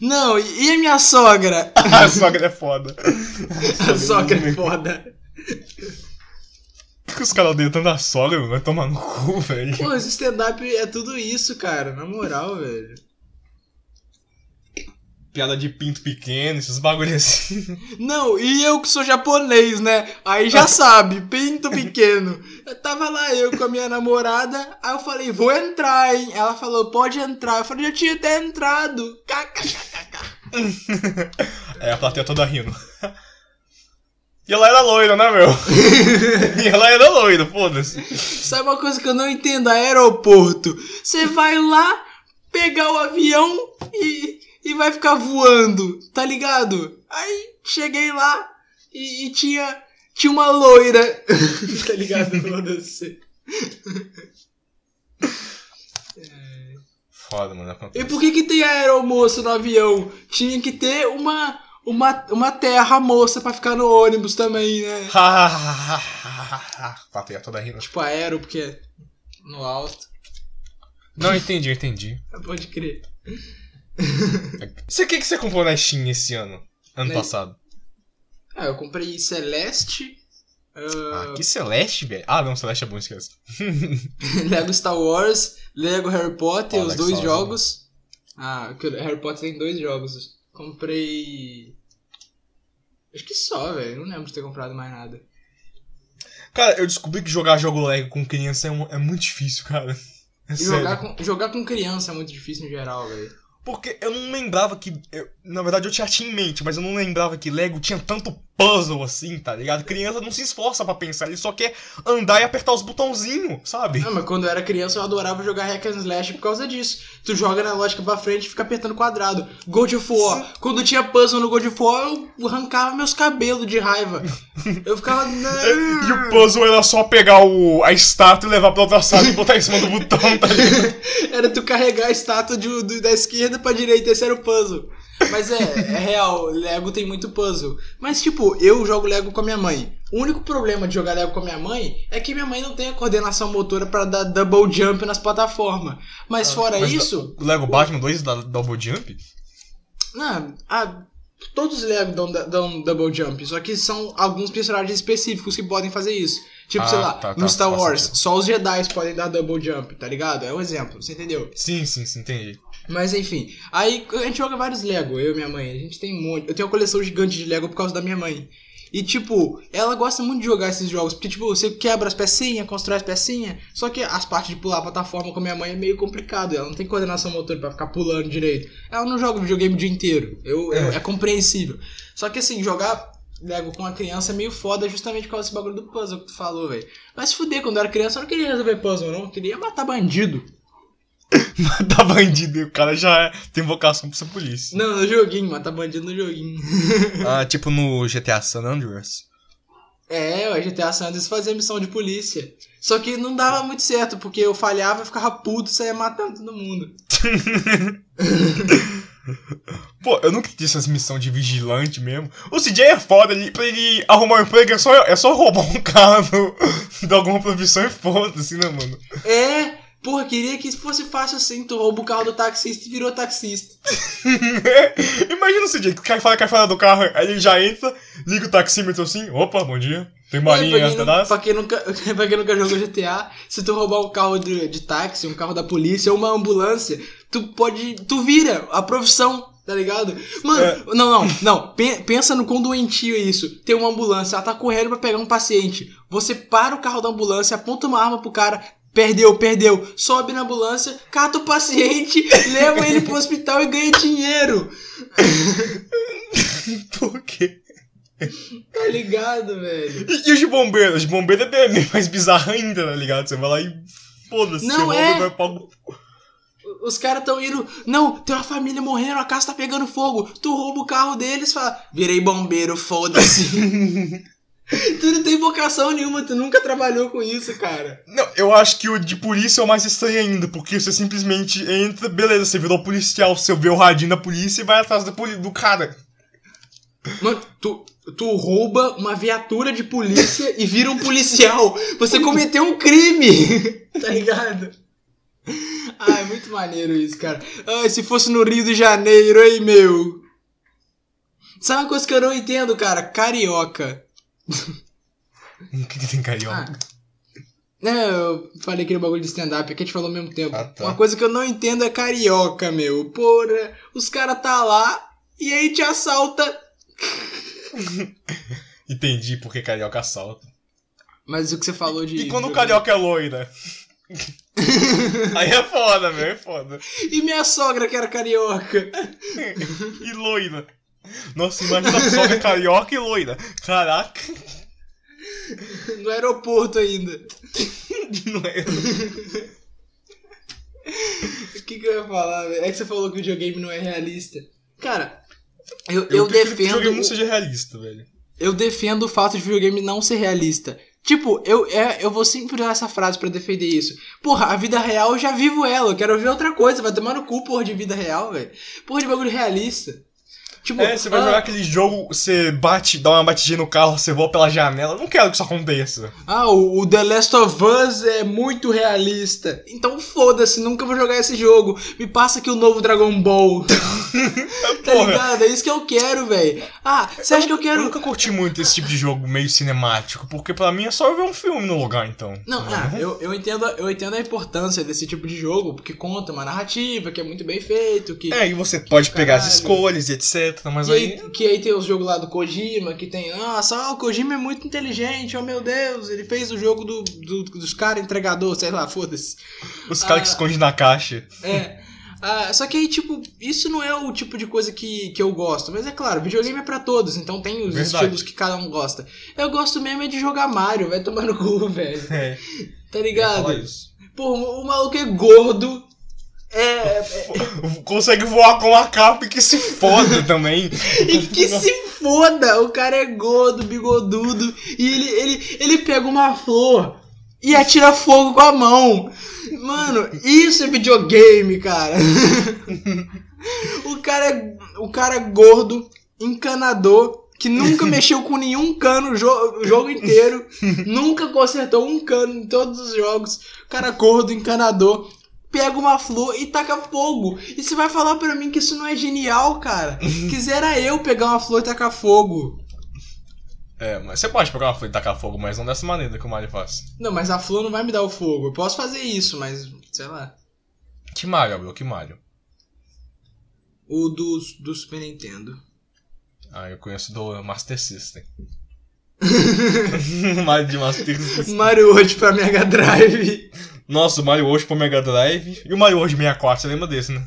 Não, e a minha sogra? A sogra é foda. A sogra é foda. Por que os caras odeiam tanto a sogra? Vai tomar no cu, velho. Pô, esse stand-up é tudo isso, cara. Na moral, velho. Piada de pinto pequeno, esses bagulho assim. Não, e eu que sou japonês, né? Aí já sabe, pinto pequeno. Eu tava lá eu com a minha namorada, aí eu falei, vou entrar, hein? Ela falou, pode entrar. Eu falei, já tinha até entrado. É, a plateia toda rindo. E ela era loira, né, meu? e ela era loira, foda-se. Sabe uma coisa que eu não entendo? Aeroporto. Você vai lá, pegar o avião e, e vai ficar voando, tá ligado? Aí cheguei lá e, e tinha, tinha uma loira, tá ligado? Foda-se. Foda, mano. E por que que tem aeromoça no avião? Tinha que ter uma, uma, uma terra moça pra ficar no ônibus também, né? plateia toda rindo. Tipo aero, porque é no alto. Não, entendi, entendi. Pode crer. Você o que, que você comprou na Steam esse ano? Ano Né? passado? Ah, eu comprei Celeste, Ah, ah, que Celeste, velho. Ah, não, Celeste é bom, esquece. Lego Star Wars, Lego Harry Potter, Ah, os dois jogos. Ah, que o Harry Potter tem dois jogos. Comprei. Acho que só, velho. Não lembro de ter comprado mais nada. Cara, eu descobri que jogar jogo Lego com criança é, um- é muito difícil, cara. É jogar com, jogar com criança é muito difícil em geral, velho. Porque eu não lembrava que. eu- na verdade, eu tinha tinha em mente, mas eu não lembrava que Lego tinha tanto puzzle assim, tá ligado? Criança não se esforça pra pensar, ele só quer andar e apertar os botãozinhos, sabe? Não, mas quando eu era criança eu adorava jogar hack and slash por causa disso. Tu joga na lógica pra frente e fica apertando quadrado. God of War. Quando tinha puzzle no God of War, eu arrancava meus cabelos de raiva. Eu ficava. E o puzzle era só pegar o, a estátua e levar pra outra sala e botar em cima do botão, tá ligado? Era tu carregar a estátua de- do- da esquerda pra direita, esse era o puzzle. Mas é, é real, Lego tem muito puzzle. Mas tipo, eu jogo Lego com a minha mãe. O único problema de jogar Lego com a minha mãe é que minha mãe não tem a coordenação motora pra dar double jump nas plataformas. Mas fora Mas isso, O Lego Batman 2 dá Double Jump? não, ah, todos os Lego dão, dão double jump, só que são alguns personagens específicos que podem fazer isso. Tipo, Ah, sei lá, tá, tá, no Star Wars, só os Jedi podem dar double jump, tá ligado? É um exemplo, você entendeu? Sim, sim, sim, entendi. Mas enfim, aí a gente joga vários Lego, eu e minha mãe. A gente tem um monte. Eu tenho uma coleção gigante de Lego por causa da minha mãe. E tipo, ela gosta muito de jogar esses jogos, porque tipo, você quebra as pecinhas, constrói as pecinhas, só que as partes de pular a plataforma com a minha mãe é meio complicado, ela não tem coordenação motora pra ficar pulando direito. Ela não joga videogame o dia inteiro, eu, eu- É. é compreensível. Só que assim, jogar Lego com a criança é meio foda justamente por causa desse bagulho do puzzle que tu falou, velho. Mas se fuder, quando eu era criança eu não queria resolver puzzle, não, eu queria matar bandido. Matar bandido, e o cara já tem vocação pra ser polícia. Não, no joguinho, matar bandido no joguinho. Ah, tipo no GTA San Andreas. É, o GTA San Andreas fazia missão de polícia. Só que não dava muito certo, porque eu falhava, eu ficava puto e saía matando todo mundo. Pô, eu nunca tinha essas missões de vigilante mesmo. O CJ é foda, ele, pra ele arrumar um emprego é só, é só roubar um carro de alguma profissão e foda-se, né, mano? É, porra, queria que fosse fácil assim, tu rouba o carro do taxista e virou taxista. Imagina o que o cara fala que é fora do carro, aí ele já entra, liga o taxímetro assim, opa, bom dia, tem É, pra, aí quem atrás? pra, quem nunca, pra quem nunca jogou GTA, se tu roubar um carro de, de táxi, um carro da polícia ou uma ambulância, tu pode. Tu vira a profissão, tá ligado? Mano, É. não, não, não. Pe- pensa no quão doentio é isso. Tem uma ambulância, ela tá correndo pra pegar um paciente. Você para o carro da ambulância, aponta uma arma pro cara. Perdeu, perdeu. Sobe na ambulância, cata o paciente, leva ele pro hospital e ganha dinheiro. Por quê? Tá ligado, velho? E, e os de bombeiro? Os de bombeiro é bem mais bizarro ainda, tá ligado? Você vai lá e foda-se, Não, é. vai pra... Os caras tão indo. Não, tem uma família morrendo, a casa tá pegando fogo. Tu rouba o carro deles fala. Virei bombeiro, foda-se. tu não tem vocação nenhuma, tu nunca trabalhou com isso, cara. Não, eu acho que o de polícia é o mais estranho ainda, porque você simplesmente entra, beleza, você virou policial, você vê o radinho da polícia e vai atrás poli- do cara. Mano, tu, tu rouba uma viatura de polícia e vira um policial. Você cometeu um crime. tá ligado? Ah, é muito maneiro isso, cara. Ai, se fosse no Rio de Janeiro, hein, meu? Sabe uma coisa que eu não entendo, cara? Carioca. O que, que tem carioca? Ah. Não, eu falei aquele bagulho de stand-up, é que a gente falou ao mesmo tempo. Ah, tá. Uma coisa que eu não entendo é carioca, meu. Porra, os caras tá lá e aí te assalta. Entendi porque carioca assalta. Mas o que você falou de. E quando o carioca é loira? Aí é foda, meu, é foda. E minha sogra que era carioca. E loira. Nossa, imagina a sogra carioca e loira. Caraca. No aeroporto ainda. Não é... O que, que eu ia falar, velho? É que você falou que o videogame não é realista. Cara, eu, eu, Eu, prefiro que o defendo. jogo não seja realista, velho. Eu defendo o fato de videogame não ser realista. Tipo, eu, é, eu vou sempre usar essa frase pra defender isso. Porra, a vida real eu já vivo ela, eu quero ver outra coisa. Vai tomar no cu, porra, de vida real, velho. Porra de bagulho realista. Tipo, É, você vai ah, jogar aquele jogo, você bate, dá uma batidinha no carro, você voa pela janela. Eu Não quero que isso aconteça. Ah, o o The Last of Us é muito realista. Então foda-se, nunca vou jogar esse jogo. Me passa aqui o novo Dragon Ball. tá ligado? É isso que eu quero, velho. Ah, você acha que eu Eu quero. nunca curti muito esse tipo de jogo meio cinemático, porque pra mim é só ver um filme no lugar, então. Não, ah, eu, eu, entendo, eu entendo a importância desse tipo de jogo, porque conta uma narrativa que é muito bem feito, que. É, e você pode pegar as escolhas e etc, mas Que aí... aí, que aí tem os jogos lá do Kojima, que tem. Nossa, o Kojima é muito inteligente, oh meu Deus, ele fez o jogo do, do- dos caras entregador, sei lá, foda-se. Os caras que Ah. escondem na caixa. É. Ah, só que aí, tipo, isso não é o tipo de coisa que, que eu gosto. Mas é claro, videogame é pra todos, então tem os Verdade. estilos que cada um gosta. Eu gosto mesmo é de jogar Mario, vai tomar no cu, velho. É, Tá ligado? Pô, o maluco é gordo. É. é- Consegue voar com a capa e que se foda também. E que se foda! O cara é gordo, bigodudo. E ele, ele, ele pega uma flor e atira fogo com a mão. Mano, isso é videogame, cara. o cara é. O cara é gordo, encanador. Que nunca mexeu com nenhum cano o, jo- jogo inteiro. nunca consertou um cano em todos os jogos. O cara gordo, encanador. Pega uma flor e taca fogo. E você vai falar pra mim que isso não é genial, cara? Quisera eu pegar uma flor e tacar fogo. É, mas você pode pegar uma folha e tacar fogo, mas não dessa maneira que o Mario faz. Não, mas a flor não vai me dar o fogo. Eu posso fazer isso, mas sei lá. Que Mario, Gabriel? Que Mario? O do, do Super Nintendo. Ah, eu conheço do Master System. Mario de Master System. Mario World pra Mega Drive. Nossa, o Mario hoje pro Mega Drive. E o Mario hoje 64, você lembra desse, né?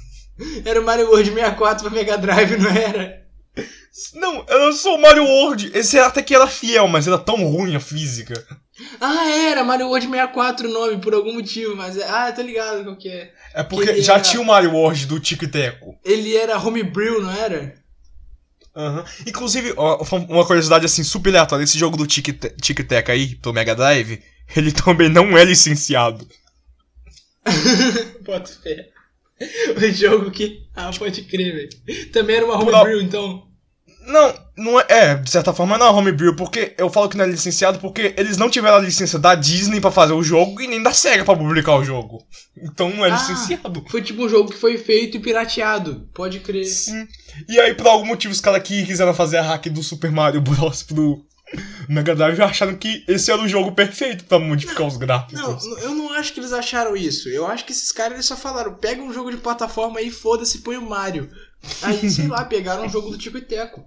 Era o Mario World 64 pra Mega Drive, não era? Não, eu sou o Mario World. Esse até que era fiel, mas era tão ruim a física. Ah, era Mario World 64 o nome, por algum motivo, mas é... Ah, tô ligado qual que é. É porque Ele já era- tinha o Mario World do Tico e Teco. Ele era homebrew, não era? Aham. Inclusive, ó, uma curiosidade assim, super aleatória. Esse jogo do Tic Tac aí, pro Mega Drive, ele também não é licenciado. Bota fé. O jogo que... Ah, pode crer, velho. Também era uma homebrew, então... Não, não é, é, de certa forma não é homebrew, porque eu falo que não é licenciado porque eles não tiveram a licença da Disney pra fazer o jogo e nem da SEGA pra publicar o jogo. Então não é Ah. licenciado. Foi tipo um jogo que foi feito e pirateado. Pode crer. Sim. E aí, por algum motivo, os caras que quiseram fazer a hack do Super Mario Bros. pro Mega Drive acharam que esse era o jogo perfeito pra modificar os gráficos. Não, eu não acho que eles acharam isso. Eu acho que esses caras eles só falaram: pega um jogo de plataforma aí, foda-se, põe o Mario. Aí, sei lá, pegaram um jogo do Tico e Teco.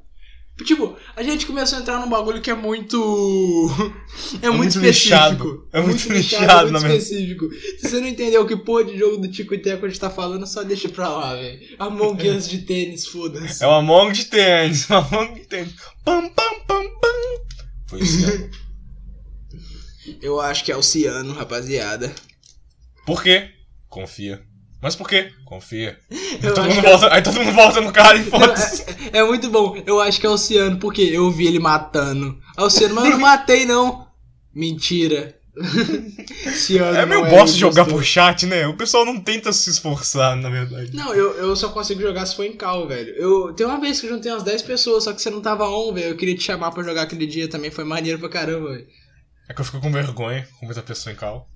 Tipo, a gente começou a entrar num bagulho que é muito. É, muito, muito específico. nichado. É muito nichado, é na muito verdade. específico. Se você não entendeu que porra de jogo do Tico e Teco a gente tá falando, só deixa pra lá, velho. Among Us de tênis, foda-se. É o Among de tênis, o Among de tênis. Pam, pam, pam, pam. Foi né? Eu acho que é Oceano, rapaziada. Por quê? Confia. Mas por quê? Confia. Aí todo, mundo é- volta, aí todo mundo volta no cara e foda-se. é, é muito bom. Eu acho que é Oceano, porque eu vi ele matando. Ah, Oceano, mas eu não matei, não. Mentira. É meio não bosta jogar por chat, né? O pessoal não tenta se esforçar, na verdade. Não, eu, eu só consigo jogar se for em cal, velho. Eu, tem uma vez que eu juntei umas 10 pessoas, só que você não tava on, velho. Eu queria te chamar pra jogar aquele dia também, foi maneiro pra caramba, velho. É que eu fico com vergonha com muita pessoa em cal.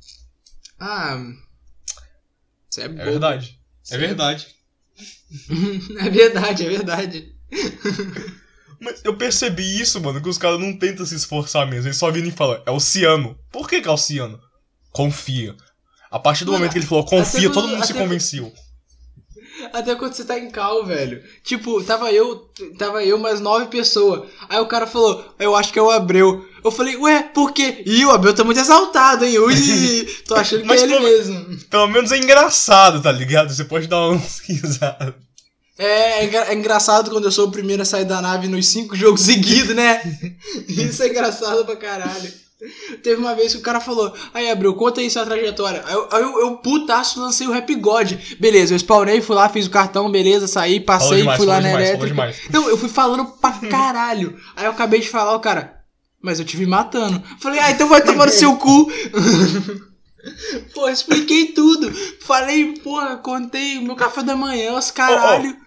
Ah. Você é É bobo. verdade. É Sim. verdade. é verdade, é verdade. Mas eu percebi isso, mano, que os caras não tentam se esforçar mesmo. Eles só viram e falam, é oceano. Por que, que é oceano? Confia. A partir do Mano, momento que ele falou confia, todo mundo se convenceu. Até quando você tá em cal, velho. Tipo, tava eu, tava eu mais nove pessoas. Aí o cara falou, eu acho que é o Abreu. Eu falei, ué, por quê? Ih, o Abreu tá muito exaltado, hein? Ui, tô achando que Mas é ele pelo- mesmo. Pelo menos é engraçado, tá ligado? Você pode dar uns risadas. É, é é engraçado quando eu sou o primeiro a sair da nave nos cinco jogos seguidos, né? Isso é engraçado pra caralho. Teve uma vez que o cara falou, aí Abreu, conta aí sua trajetória. Aí eu, eu, eu putaço, lancei o Rap God. Beleza, eu spawnei, fui lá, fiz o cartão, beleza, saí, passei, demais, fui lá na demais, elétrica. Não, eu fui falando pra caralho. Aí eu acabei de falar, o cara, mas eu te vi matando. Falei, ah, então vai tomar no seu cu. Pô, expliquei tudo. Falei, porra, contei o meu café da manhã, os caralho.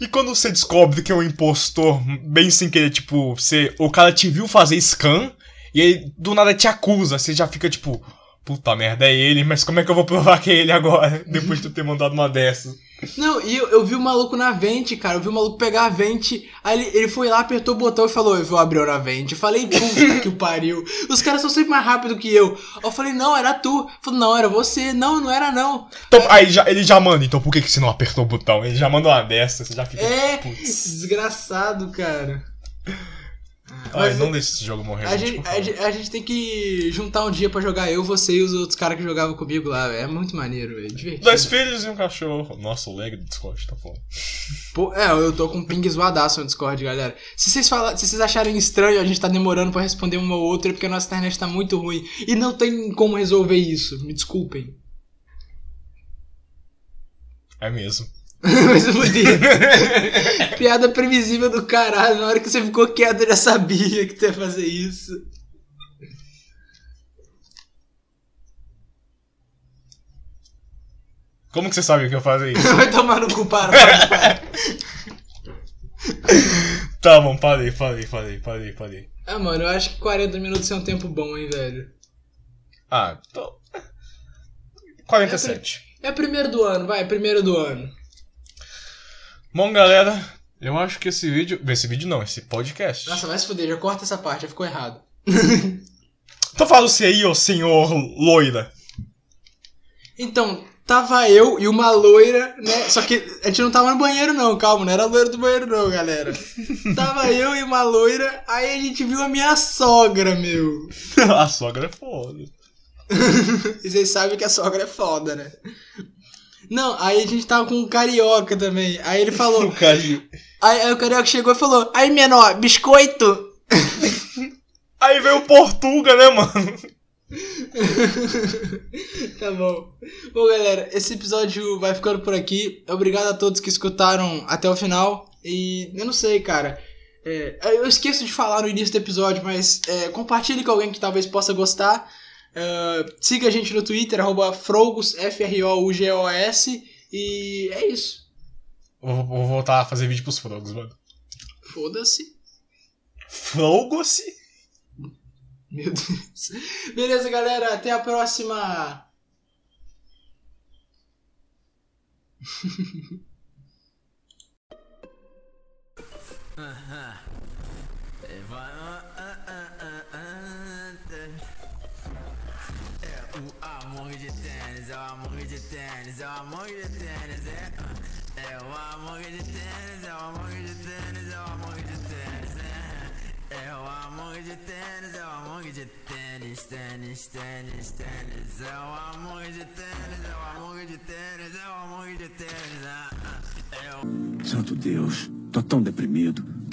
E quando você descobre que é um impostor, bem sem querer, tipo, você, o cara te viu fazer scan e aí do nada te acusa, você já fica tipo, puta merda, é ele, mas como é que eu vou provar que é ele agora, depois de tu ter mandado uma dessas? Não, e eu, eu vi o maluco na vente, cara. Eu vi o maluco pegar a vente. Aí ele, ele foi lá, apertou o botão e falou: Eu vou abrir na vente. Eu falei, puta que o pariu. Os caras são sempre mais rápidos que eu. Eu falei, não, era tu. Falei, não, era você. Não, não era não. Então, aí já, ele já manda, então por que, que você não apertou o botão? Ele já manda uma dessas, você já fica. É, Putz. desgraçado, cara. Ai, Mas não deixa esse jogo morrer. A gente, a, a gente tem que juntar um dia pra jogar eu, você e os outros caras que jogavam comigo lá, velho. É muito maneiro, velho. Divertido. Dois filhos e um cachorro. Nossa, o lag do Discord tá foda. Pô, é, eu tô com um ping zoadaço no Discord, galera. Se vocês, fala, se vocês acharem estranho a gente tá demorando pra responder uma ou outra, é porque a nossa internet tá muito ruim. E não tem como resolver isso. Me desculpem. É mesmo. Mas podia. Piada previsível do caralho. Na hora que você ficou quieto, eu já sabia que tu ia fazer isso. Como que você sabe que eu faço isso? Vai tomar no cu, para, para, para. tá bom, parei, parei, parei, parei, parei. Ah, mano, eu acho que 40 minutos é um tempo bom, hein, velho. Ah, tô. 47. É primeiro do ano, vai, primeiro do ano. Bom, galera, eu acho que esse vídeo. Esse vídeo não, esse podcast. Nossa, vai se fuder, já corta essa parte, já ficou errado. Então fala você aí, ô senhor loira. Então, tava eu e uma loira, né? Só que a gente não tava no banheiro, não, calma, não era loira do banheiro, não, galera. tava eu e uma loira, aí a gente viu a minha sogra, meu. A sogra é foda. e vocês sabem que a sogra é foda, né? Não, aí a gente tava com um carioca também. Aí ele falou. carinho. Aí, aí o carioca chegou e falou: Aí, menor, biscoito! Aí veio o Portuga, né, mano? tá bom. Bom, galera, esse episódio vai ficando por aqui. Obrigado a todos que escutaram até o final. E eu não sei, cara. É, eu esqueço de falar no início do episódio, mas é, compartilhe com alguém que talvez possa gostar. É, siga a gente no Twitter, arroba Frogos, F-R-O-U-G-O-S. E é isso. Vou, vou voltar a fazer vídeo pros frogos, mano. Foda-se. Frogos? Meu Deus. Beleza, galera. Até a próxima. É de tênis, é o amor de tênis, é o amor de tênis, é. É o amor de tênis, é o amor de tênis, é o amor de tênis, é. É o amor de tênis, é o amor de tênis, tênis, tênis, tênis. É o amor de tênis, é o amor de tênis, é o amor de tênis, é. É Santo Deus, tô tão deprimido.